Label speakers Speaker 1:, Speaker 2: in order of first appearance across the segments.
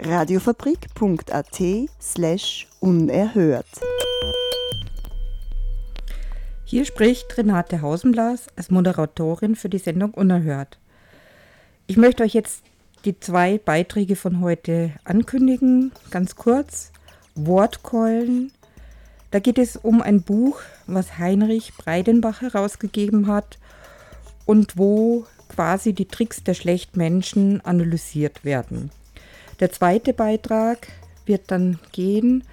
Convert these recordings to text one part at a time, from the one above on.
Speaker 1: Radiofabrik.at slash unerhört.
Speaker 2: Hier spricht Renate Hausenblas als Moderatorin für die Sendung Unerhört. Ich möchte euch jetzt die zwei Beiträge von heute ankündigen, ganz kurz. Wortkeulen. Da geht es um ein Buch, was Heinrich Breidenbach herausgegeben hat und wo quasi die Tricks der Schlechtmenschen analysiert werden. Der zweite Beitrag wird dann gehen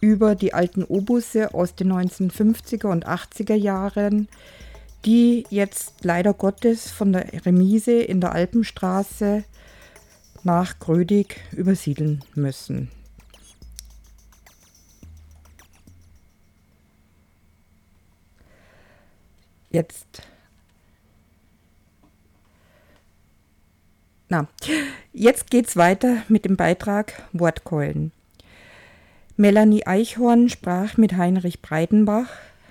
Speaker 2: über die alten Obusse aus den 1950er und 80er Jahren, die jetzt leider Gottes von der Remise in der Alpenstraße nach Grödig übersiedeln müssen. Jetzt. Na, jetzt geht's weiter mit dem Beitrag Wortkeulen. Melanie Eichhorn sprach mit Heinrich Breidenbach.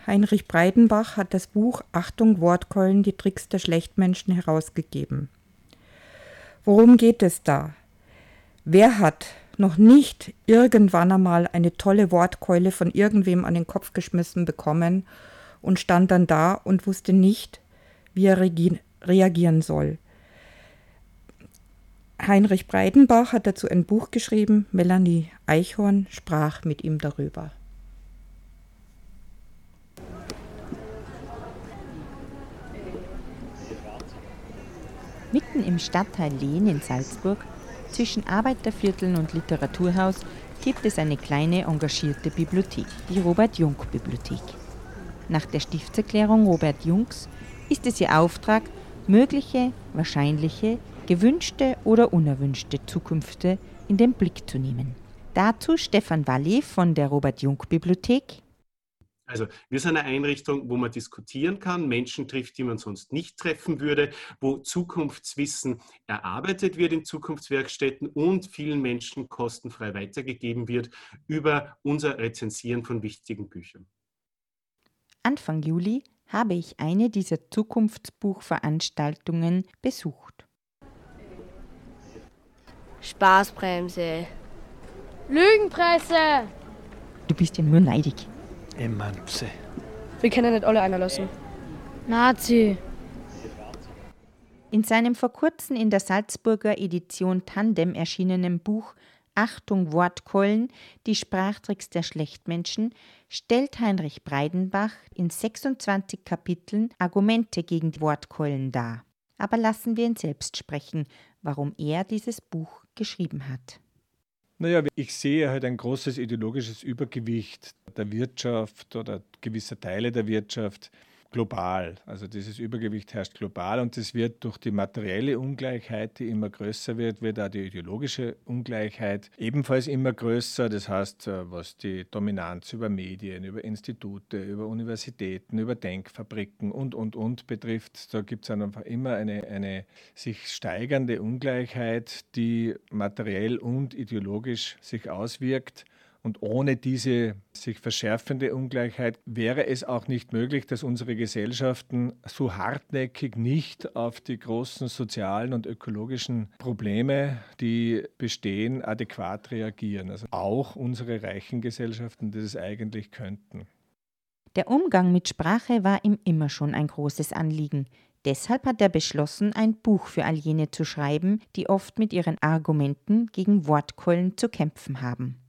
Speaker 2: Heinrich Breidenbach hat das Buch Achtung Wortkeulen, die Tricks der Schlechtmenschen herausgegeben. Worum geht es da? Wer hat noch nicht irgendwann einmal eine tolle Wortkeule von irgendwem an den Kopf geschmissen bekommen und stand dann da und wusste nicht, wie er reagieren soll. Heinrich Breidenbach hat dazu ein Buch geschrieben, Melanie Eichhorn sprach mit ihm darüber.
Speaker 3: Mitten im Stadtteil Lehn in Salzburg, zwischen Arbeitervierteln und Literaturhaus, gibt es eine kleine engagierte Bibliothek, die Robert-Jung-Bibliothek. Nach der Stiftserklärung Robert Jungs ist es ihr Auftrag, mögliche, wahrscheinliche, gewünschte oder unerwünschte Zukünfte in den Blick zu nehmen. Dazu Stefan Walli von der Robert-Jung-Bibliothek.
Speaker 4: Also wir sind eine Einrichtung, wo man diskutieren kann, Menschen trifft, die man sonst nicht treffen würde, wo Zukunftswissen erarbeitet wird in Zukunftswerkstätten und vielen Menschen kostenfrei weitergegeben wird über unser Rezensieren von wichtigen Büchern.
Speaker 3: Anfang Juli habe ich eine dieser Zukunftsbuchveranstaltungen besucht.
Speaker 5: Spaßbremse. Lügenpresse!
Speaker 3: Du bist ja nur neidig.
Speaker 6: Emanze.
Speaker 5: Wir können nicht alle einer lassen. Nazi.
Speaker 3: In seinem vor kurzem in der Salzburger Edition Tandem erschienenen Buch Achtung Wortkeulen, die Sprachtricks der Schlechtmenschen, stellt Heinrich Breidenbach in 26 Kapiteln Argumente gegen die Wortkeulen dar. Aber lassen wir ihn selbst sprechen, warum er dieses Buch geschrieben hat.
Speaker 6: Naja, ich sehe halt ein großes ideologisches Übergewicht der Wirtschaft oder gewisser Teile der Wirtschaft global. Also dieses Übergewicht herrscht global und das wird durch die materielle Ungleichheit, die immer größer wird, wird auch die ideologische Ungleichheit ebenfalls immer größer. Das heißt, äh, was die Dominanz über Medien, über Institute, über Universitäten, über Denkfabriken und, und, und betrifft, da gibt es einfach immer eine, eine sich steigernde Ungleichheit, die materiell und ideologisch sich auswirkt. Und ohne diese sich verschärfende Ungleichheit wäre es auch nicht möglich, dass unsere Gesellschaften so hartnäckig nicht auf die großen sozialen und ökologischen Probleme, die bestehen, adäquat reagieren. Also auch unsere reichen Gesellschaften, die es eigentlich könnten.
Speaker 3: Der Umgang mit Sprache war ihm immer schon ein großes Anliegen. Deshalb hat er beschlossen, ein Buch für all jene zu schreiben, die oft mit ihren Argumenten gegen Wortkeulen zu kämpfen haben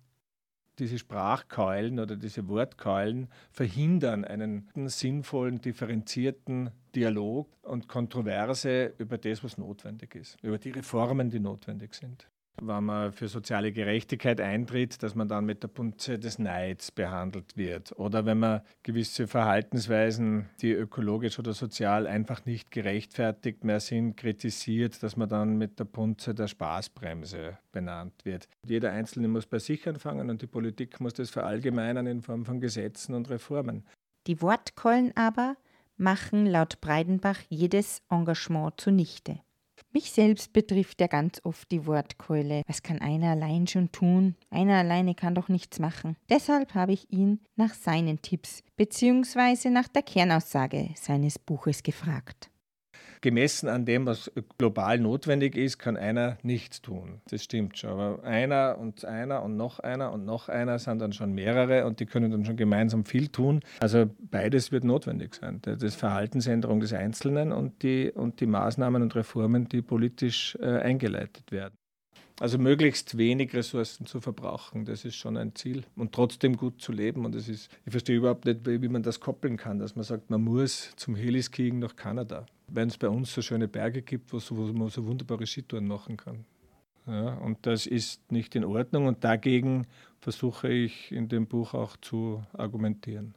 Speaker 6: diese Sprachkeulen oder diese Wortkeulen verhindern einen sinnvollen, differenzierten Dialog und Kontroverse über das, was notwendig ist, über die Reformen, die notwendig sind. Wenn man für soziale Gerechtigkeit eintritt, dass man dann mit der Punze des Neids behandelt wird. Oder wenn man gewisse Verhaltensweisen, die ökologisch oder sozial einfach nicht gerechtfertigt mehr sind, kritisiert, dass man dann mit der Punze der Spaßbremse benannt wird. Jeder Einzelne muss bei sich anfangen und die Politik muss das verallgemeinern in Form von Gesetzen und Reformen.
Speaker 3: Die Wortkeulen aber machen laut Breidenbach jedes Engagement zunichte. Mich selbst betrifft ja ganz oft die Wortkeule. Was kann einer allein schon tun? Einer alleine kann doch nichts machen. Deshalb habe ich ihn nach seinen Tipps bzw. nach der Kernaussage seines Buches gefragt
Speaker 6: gemessen an dem, was global notwendig ist, kann einer nichts tun. Das stimmt schon. Aber einer und einer und noch einer und noch einer sind dann schon mehrere und die können dann schon gemeinsam viel tun. Also beides wird notwendig sein. Das Verhaltensänderung des Einzelnen und die, und die Maßnahmen und Reformen, die politisch äh, eingeleitet werden. Also möglichst wenig Ressourcen zu verbrauchen, das ist schon ein Ziel. Und trotzdem gut zu leben. Und das ist, ich verstehe überhaupt nicht, wie man das koppeln kann, dass man sagt, man muss zum Heliskiing nach Kanada. Wenn es bei uns so schöne Berge gibt, wo, wo man so wunderbare Skitouren machen kann. Ja, und das ist nicht in Ordnung und dagegen versuche ich in dem Buch auch zu argumentieren.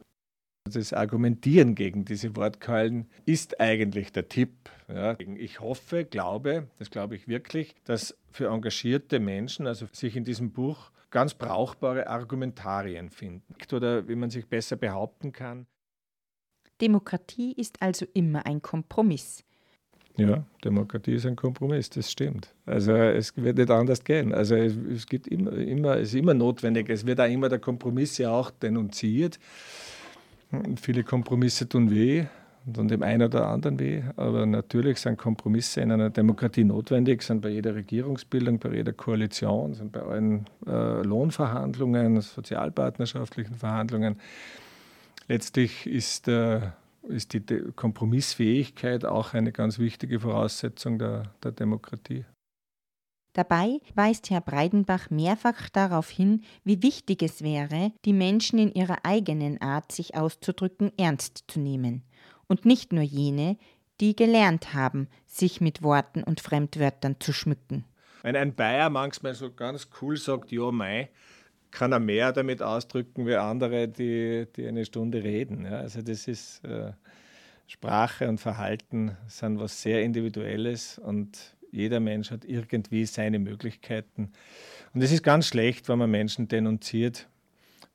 Speaker 6: Das Argumentieren gegen diese Wortkeulen ist eigentlich der Tipp. Ja. Ich hoffe, glaube, das glaube ich wirklich, dass für engagierte Menschen, also sich in diesem Buch ganz brauchbare Argumentarien finden oder wie man sich besser behaupten kann.
Speaker 3: Demokratie ist also immer ein Kompromiss.
Speaker 6: Ja, Demokratie ist ein Kompromiss, das stimmt. Also es wird nicht anders gehen. Also es, es, gibt immer, immer, es ist immer notwendig. Es wird auch immer der Kompromiss ja auch denunziert. Viele Kompromisse tun weh und dem einen oder anderen weh, aber natürlich sind Kompromisse in einer Demokratie notwendig, sind bei jeder Regierungsbildung, bei jeder Koalition, sind bei allen äh, Lohnverhandlungen, sozialpartnerschaftlichen Verhandlungen. Letztlich ist, äh, ist die De Kompromissfähigkeit auch eine ganz wichtige Voraussetzung der, der Demokratie.
Speaker 3: Dabei weist Herr Breidenbach mehrfach darauf hin, wie wichtig es wäre, die Menschen in ihrer eigenen Art, sich auszudrücken, ernst zu nehmen. Und nicht nur jene, die gelernt haben, sich mit Worten und Fremdwörtern zu schmücken.
Speaker 6: Wenn ein Bayer manchmal so ganz cool sagt, ja, mei, kann er mehr damit ausdrücken wie andere, die, die eine Stunde reden. Ja, also das ist äh, Sprache und Verhalten sind was sehr Individuelles und jeder Mensch hat irgendwie seine Möglichkeiten. Und es ist ganz schlecht, wenn man Menschen denunziert,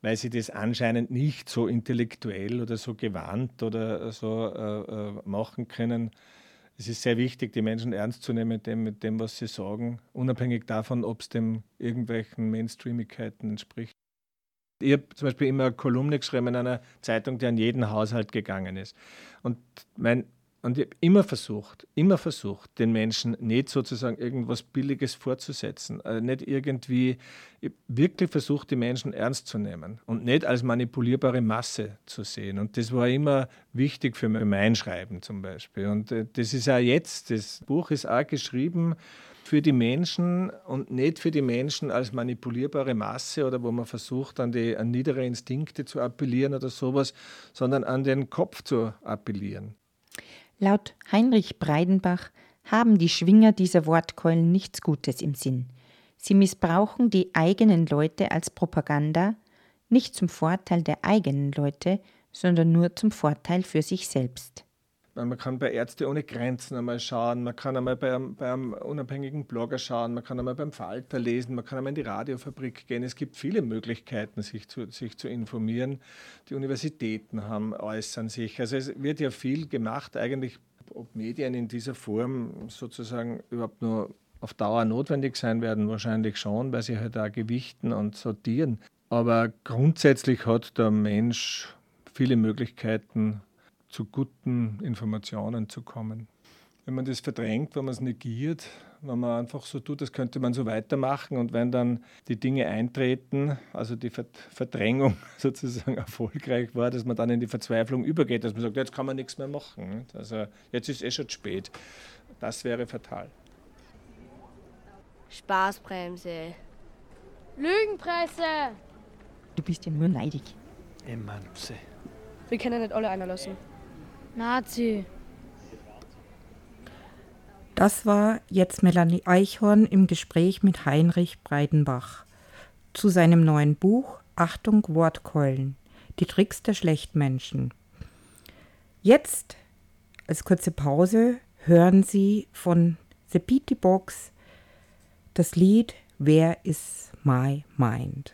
Speaker 6: weil sie das anscheinend nicht so intellektuell oder so gewandt oder so äh, äh, machen können. Es ist sehr wichtig, die Menschen ernst zu nehmen mit dem, mit dem was sie sagen, unabhängig davon, ob es dem irgendwelchen Mainstreamigkeiten entspricht. Ich habe zum Beispiel immer eine Kolumne geschrieben in einer Zeitung, die an jeden Haushalt gegangen ist. Und mein und ich habe immer versucht, immer versucht, den Menschen nicht sozusagen irgendwas Billiges vorzusetzen, also nicht irgendwie, wirklich versucht, die Menschen ernst zu nehmen und nicht als manipulierbare Masse zu sehen. Und das war immer wichtig für mein Schreiben zum Beispiel. Und äh, das ist auch jetzt, das Buch ist auch geschrieben für die Menschen und nicht für die Menschen als manipulierbare Masse oder wo man versucht, an, die, an niedere Instinkte zu appellieren oder sowas, sondern an den Kopf zu appellieren.
Speaker 3: Laut Heinrich Breidenbach haben die Schwinger dieser Wortkeulen nichts Gutes im Sinn. Sie missbrauchen die eigenen Leute als Propaganda, nicht zum Vorteil der eigenen Leute, sondern nur zum Vorteil für sich selbst.
Speaker 6: Man kann bei Ärzte ohne Grenzen einmal schauen, man kann einmal bei einem, bei einem, unabhängigen Blogger schauen, man kann einmal beim Falter lesen, man kann einmal in die Radiofabrik gehen. Es gibt viele Möglichkeiten, sich zu, sich zu informieren. Die Universitäten haben, äußern sich. Also es wird ja viel gemacht, eigentlich, ob Medien in dieser Form sozusagen überhaupt nur auf Dauer notwendig sein werden, wahrscheinlich schon, weil sie halt auch gewichten und sortieren. Aber grundsätzlich hat der Mensch viele Möglichkeiten, zu guten Informationen zu kommen. Wenn man das verdrängt, wenn man es negiert, wenn man einfach so tut, das könnte man so weitermachen und wenn dann die Dinge eintreten, also die Verdrängung sozusagen erfolgreich war, dass man dann in die Verzweiflung übergeht, dass man sagt, jetzt kann man nichts mehr machen. Also jetzt ist es eh schon spät. Das wäre fatal.
Speaker 5: Spaßbremse. Lügenpresse.
Speaker 3: Du bist ja nur neidig.
Speaker 7: Emanze.
Speaker 5: Wir können nicht alle einer lassen. Nazi.
Speaker 2: Das war jetzt Melanie Eichhorn im Gespräch mit Heinrich Breidenbach zu seinem neuen Buch Achtung Wortkeulen, die Tricks der Schlechtmenschen. Jetzt als kurze Pause hören Sie von The Beatty Box das Lied Where is My Mind?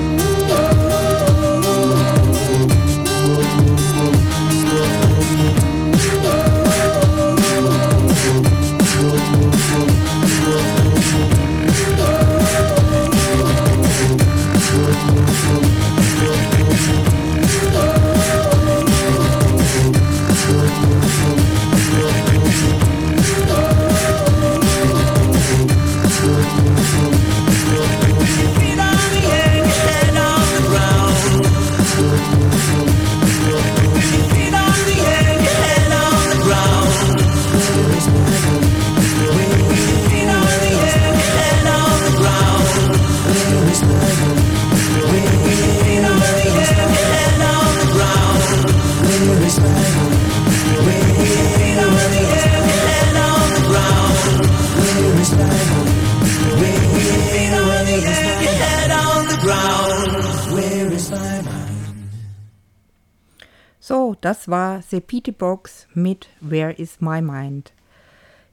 Speaker 2: Das war The Petey Box mit Where is My Mind.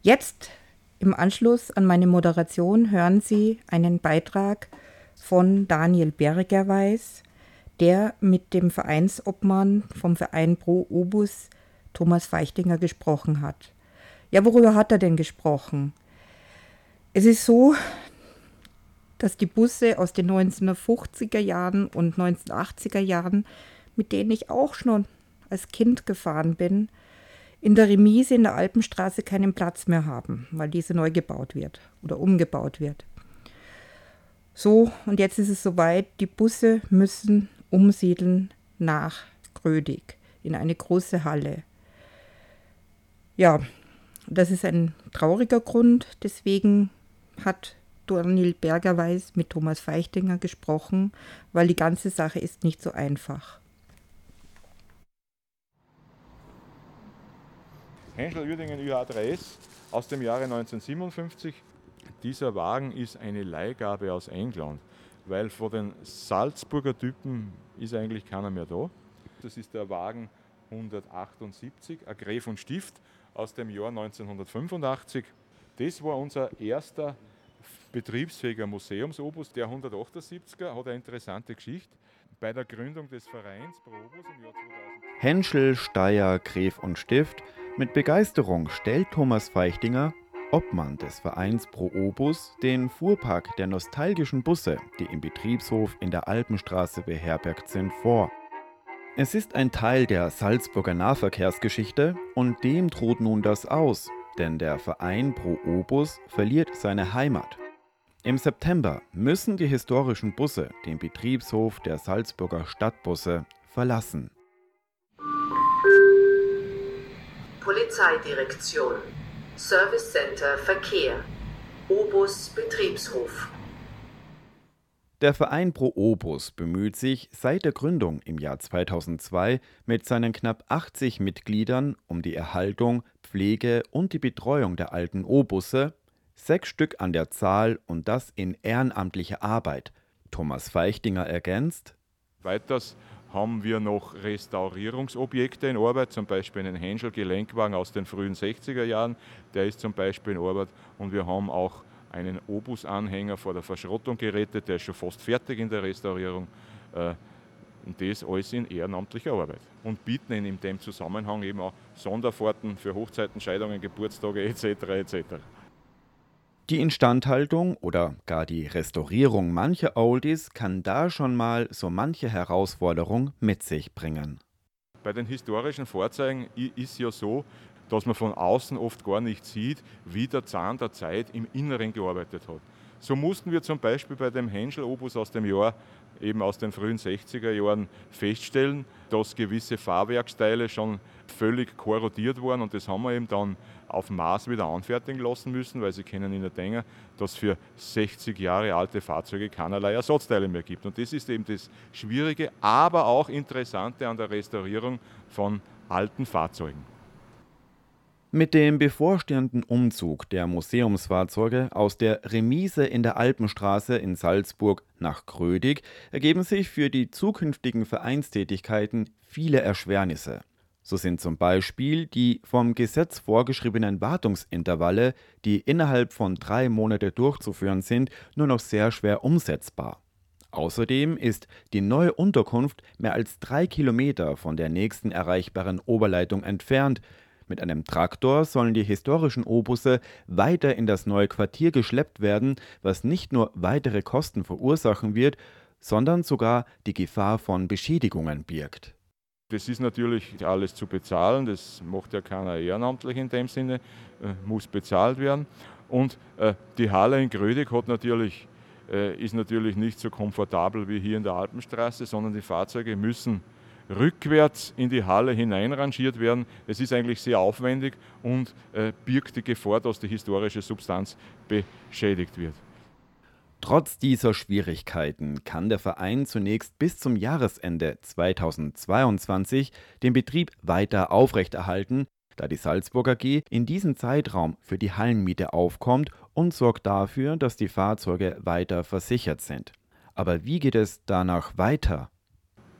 Speaker 2: Jetzt im Anschluss an meine Moderation hören Sie einen Beitrag von Daniel Bergerweis, der mit dem Vereinsobmann vom Verein Pro Obus Thomas Feichtinger gesprochen hat. Ja, worüber hat er denn gesprochen? Es ist so, dass die Busse aus den 1950er Jahren und 1980er Jahren, mit denen ich auch schon als Kind gefahren bin, in der Remise in der Alpenstraße keinen Platz mehr haben, weil diese neu gebaut wird oder umgebaut wird. So, und jetzt ist es soweit, die Busse müssen umsiedeln nach Grödig. in eine große Halle. Ja, das ist ein trauriger Grund. Deswegen hat Daniel Bergerweis mit Thomas Feichtinger gesprochen, weil die ganze Sache ist nicht so einfach.
Speaker 7: Henschel Uerdingen UA3S aus dem Jahre 1957. Dieser Wagen ist eine Leihgabe aus England, weil von den Salzburger Typen ist eigentlich keiner mehr da. Das ist der Wagen 178, ein Gräf und Stift aus dem Jahr 1985. Das war unser erster betriebsfähiger Museumsobus. Der 178er hat eine interessante Geschichte. Bei der Gründung des Vereins Pro Obus im Jahr 2000.
Speaker 8: Henschel, Steyr, Gräf und Stift. Mit Begeisterung stellt Thomas Feichtinger, Obmann des Vereins Pro Obus, den Fuhrpark der nostalgischen Busse, die im Betriebshof in der Alpenstraße beherbergt sind, vor. Es ist ein Teil der Salzburger Nahverkehrsgeschichte und dem droht nun das aus, denn der Verein Pro Obus verliert seine Heimat. Im September müssen die historischen Busse den Betriebshof der Salzburger Stadtbusse verlassen.
Speaker 9: Polizeidirektion. Service Center Verkehr. Obus Betriebshof.
Speaker 8: Der Verein Pro Obus bemüht sich seit der Gründung im Jahr 2002 mit seinen knapp 80 Mitgliedern um die Erhaltung, Pflege und die Betreuung der alten O-Busse, sechs Stück an der Zahl und das in ehrenamtlicher Arbeit. Thomas Feichtinger ergänzt:
Speaker 7: Weiters haben wir noch Restaurierungsobjekte in Arbeit, zum Beispiel einen Henschel-Gelenkwagen aus den frühen 60er Jahren, der ist zum Beispiel in Arbeit. Und wir haben auch einen Obus-Anhänger vor der Verschrottung gerettet, der ist schon fast fertig in der Restaurierung. Äh, und das alles in ehrenamtlicher Arbeit. Und bieten in dem Zusammenhang eben auch Sonderfahrten für Hochzeiten, Scheidungen, Geburtstage etc. etc.
Speaker 8: Die Instandhaltung oder gar die Restaurierung mancher Oldies kann da schon mal so manche Herausforderung mit sich bringen.
Speaker 7: Bei den historischen Fahrzeugen ist ja so, dass man von außen oft gar nicht sieht, wie der Zahn der Zeit im Inneren gearbeitet hat. So mussten wir zum Beispiel bei dem Henschel-Obus aus dem Jahr, eben aus den frühen 60er Jahren, feststellen, dass gewisse Fahrwerksteile schon völlig korrodiert waren und das haben wir eben dann auf Maß wieder anfertigen lassen müssen, weil Sie kennen in der denken, dass für 60 Jahre alte Fahrzeuge keinerlei Ersatzteile mehr gibt. Und das ist eben das Schwierige, aber auch Interessante an der Restaurierung von alten Fahrzeugen.
Speaker 8: Mit dem bevorstehenden Umzug der Museumsfahrzeuge aus der Remise in der Alpenstraße in Salzburg nach Grödig ergeben sich für die zukünftigen Vereinstätigkeiten viele Erschwernisse. So sind zum Beispiel die vom Gesetz vorgeschriebenen Wartungsintervalle, die innerhalb von drei Monate durchzuführen sind, nur noch sehr schwer umsetzbar. Außerdem ist die neue Unterkunft mehr als drei Kilometer von der nächsten erreichbaren Oberleitung entfernt. Mit einem Traktor sollen die historischen Obusse weiter in das neue Quartier geschleppt werden, was nicht nur weitere Kosten verursachen wird, sondern sogar die Gefahr von Beschädigungen birgt.
Speaker 7: Das ist natürlich alles zu bezahlen, das macht ja keiner ehrenamtlich in dem Sinne, äh, muss bezahlt werden. Und äh, die Halle in Grödig hat natürlich, äh, ist natürlich nicht so komfortabel wie hier in der Alpenstraße, sondern die Fahrzeuge müssen rückwärts in die Halle hineinrangiert werden. Es ist eigentlich sehr aufwendig und birgt die Gefahr, dass die historische Substanz beschädigt wird.
Speaker 8: Trotz dieser Schwierigkeiten kann der Verein zunächst bis zum Jahresende 2022 den Betrieb weiter aufrechterhalten, da die Salzburg AG in diesem Zeitraum für die Hallenmiete aufkommt und sorgt dafür, dass die Fahrzeuge weiter versichert sind. Aber wie geht es danach weiter?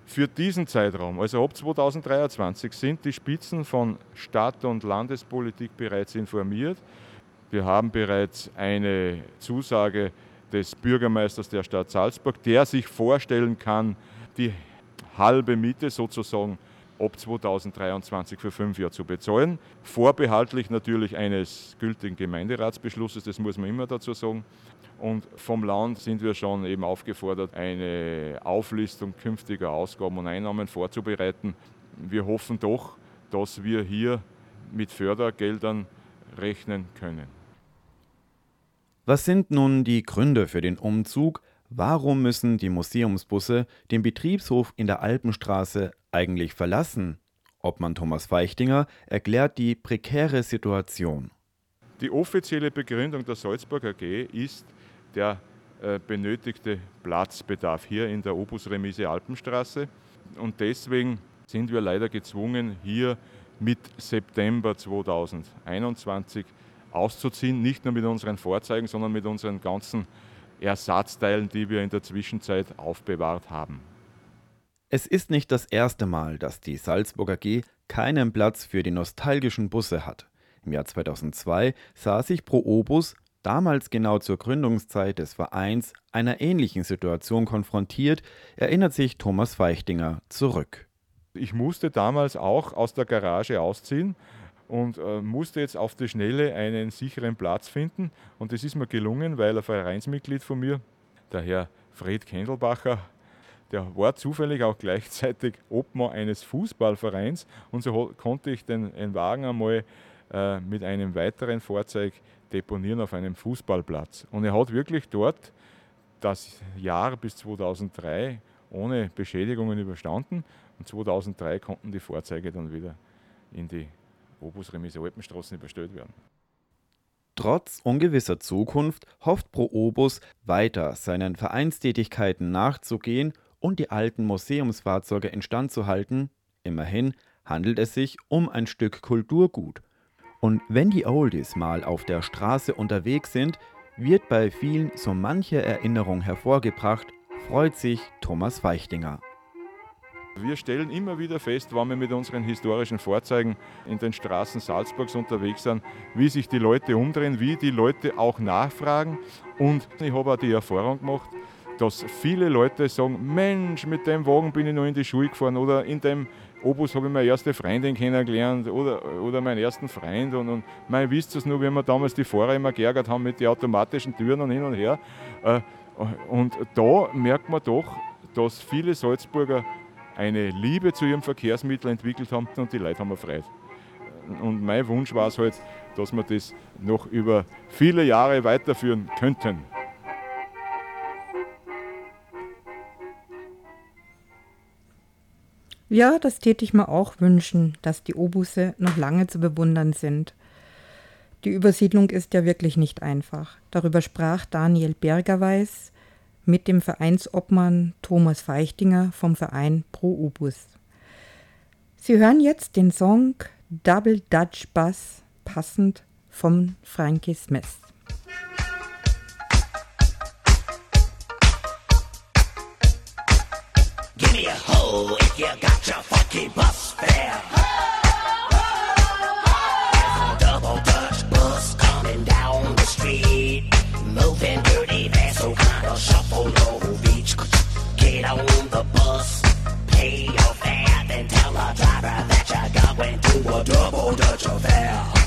Speaker 7: Für diesen Zeitraum, also ab 2023, sind die Spitzen von Stadt- und Landespolitik bereits informiert. Wir haben bereits eine Zusage des Bürgermeisters der Stadt Salzburg, der sich vorstellen kann, die halbe Miete sozusagen ab 2023 für fünf Jahre zu bezahlen. Vorbehaltlich natürlich eines gültigen Gemeinderatsbeschlusses, das muss man immer dazu sagen. Und vom Land sind wir schon eben aufgefordert, eine Auflistung künftiger Ausgaben und Einnahmen vorzubereiten. Wir hoffen doch, dass wir hier mit Fördergeldern rechnen können.
Speaker 8: Was sind nun die Gründe für den Umzug? Warum müssen die Museumsbusse den Betriebshof in der Alpenstraße eigentlich verlassen? Obmann Thomas Feichtinger erklärt die prekäre Situation.
Speaker 7: Die offizielle Begründung der Salzburg AG ist der äh, benötigte Platzbedarf hier in der Obusremise Alpenstraße. Und deswegen sind wir leider gezwungen, hier mit September 2021 auszuziehen. Nicht nur mit unseren Vorzeigen, sondern mit unseren ganzen Ersatzteilen, die wir in der Zwischenzeit aufbewahrt haben.
Speaker 8: Es ist nicht das erste Mal, dass die Salzburger G keinen Platz für die nostalgischen Busse hat. Im Jahr 2002 sah sich Pro Obus, damals genau zur Gründungszeit des Vereins, einer ähnlichen Situation konfrontiert, erinnert sich Thomas Feichtinger zurück.
Speaker 7: Ich musste damals auch aus der Garage ausziehen und äh, musste jetzt auf die Schnelle einen sicheren Platz finden. Und das ist mir gelungen, weil ein Vereinsmitglied von mir, der Herr Fred Kendelbacher, der war zufällig auch gleichzeitig Obmann eines Fußballvereins und so konnte ich den, den Wagen einmal äh, mit einem weiteren Fahrzeug deponieren auf einem Fußballplatz. Und er hat wirklich dort das Jahr bis 2003 ohne Beschädigungen überstanden und 2003 konnten die Fahrzeuge dann wieder in die Obusremise Alpenstraßen überstellt werden.
Speaker 8: Trotz ungewisser Zukunft hofft Pro Obus weiter seinen Vereinstätigkeiten nachzugehen und die alten Museumsfahrzeuge instand zu halten. Immerhin handelt es sich um ein Stück Kulturgut. Und wenn die Oldies mal auf der Straße unterwegs sind, wird bei vielen so manche Erinnerung hervorgebracht, freut sich Thomas Feichtinger.
Speaker 7: Wir stellen immer wieder fest, wenn wir mit unseren historischen Fahrzeugen in den Straßen Salzburgs unterwegs sind, wie sich die Leute umdrehen, wie die Leute auch nachfragen. Und ich habe auch die Erfahrung gemacht, dass viele Leute sagen, Mensch, mit dem Wagen bin ich noch in die Schule gefahren oder in dem Obus habe ich meine erste Freundin kennengelernt oder, oder meinen ersten Freund. Und, und mein, wisst es nur, wie wir damals die Fahrer immer geärgert haben mit den automatischen Türen und hin und her. Äh, und da merkt man doch, dass viele Salzburger eine Liebe zu ihrem Verkehrsmittel entwickelt haben und die Leute haben erfreut. Und mein Wunsch war es halt, dass wir das noch über viele Jahre weiterführen könnten.
Speaker 2: Ja, das täte ich mir auch wünschen, dass die Obusse noch lange zu bewundern sind. Die Übersiedlung ist ja wirklich nicht einfach. Darüber sprach Daniel Bergerweis mit dem Vereinsobmann Thomas Feichtinger vom Verein Pro Obus. Sie hören jetzt den Song Double Dutch Bass, passend von Frankie Smith.
Speaker 10: Give me a hoe if you got your funky bus fare. Double Dutch affair.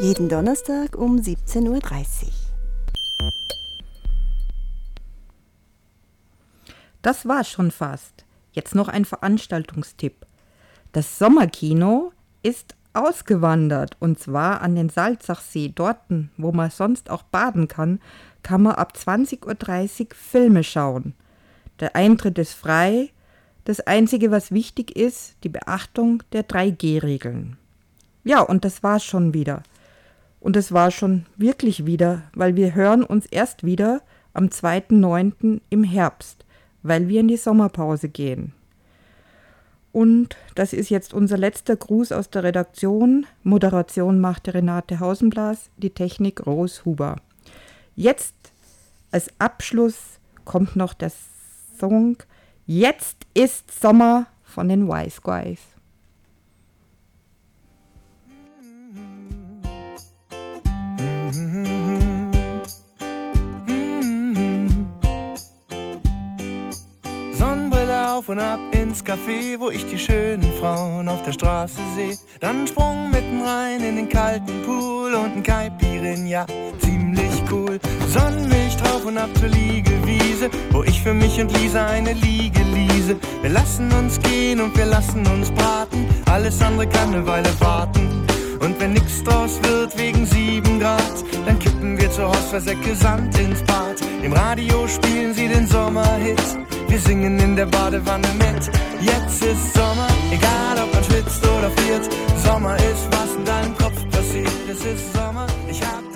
Speaker 1: Jeden Donnerstag um 17.30 Uhr.
Speaker 2: Das war schon fast. Jetzt noch ein Veranstaltungstipp. Das Sommerkino ist ausgewandert und zwar an den Salzachsee. Dorten, wo man sonst auch baden kann, kann man ab 20.30 Uhr Filme schauen. Der Eintritt ist frei. Das Einzige, was wichtig ist, die Beachtung der 3G-Regeln. Ja, und das war's schon wieder. Und es war schon wirklich wieder, weil wir hören uns erst wieder am 2.9. im Herbst, weil wir in die Sommerpause gehen. Und das ist jetzt unser letzter Gruß aus der Redaktion. Moderation machte Renate Hausenblas, die Technik Rose Huber. Jetzt als Abschluss kommt noch der Song Jetzt ist Sommer von den Wise Guys.
Speaker 11: Auf und ab ins Café, wo ich die schönen Frauen auf der Straße sehe. Dann Sprung mitten rein in den kalten Pool und ein Caipirin, ja, ziemlich cool. Sonnenmilch drauf und ab zur Liegewiese, wo ich für mich und Lisa eine Liege liese. Wir lassen uns gehen und wir lassen uns braten, alles andere kann eine Weile warten. Und wenn nix draus wird wegen sieben Grad, dann kippen wir zur Hausversäcke Sand ins Bad. Im Radio spielen sie den Sommerhit. Wir singen in der Badewanne mit. Jetzt ist Sommer, egal ob man schwitzt oder friert. Sommer ist, was in deinem Kopf passiert. Es ist Sommer, ich hab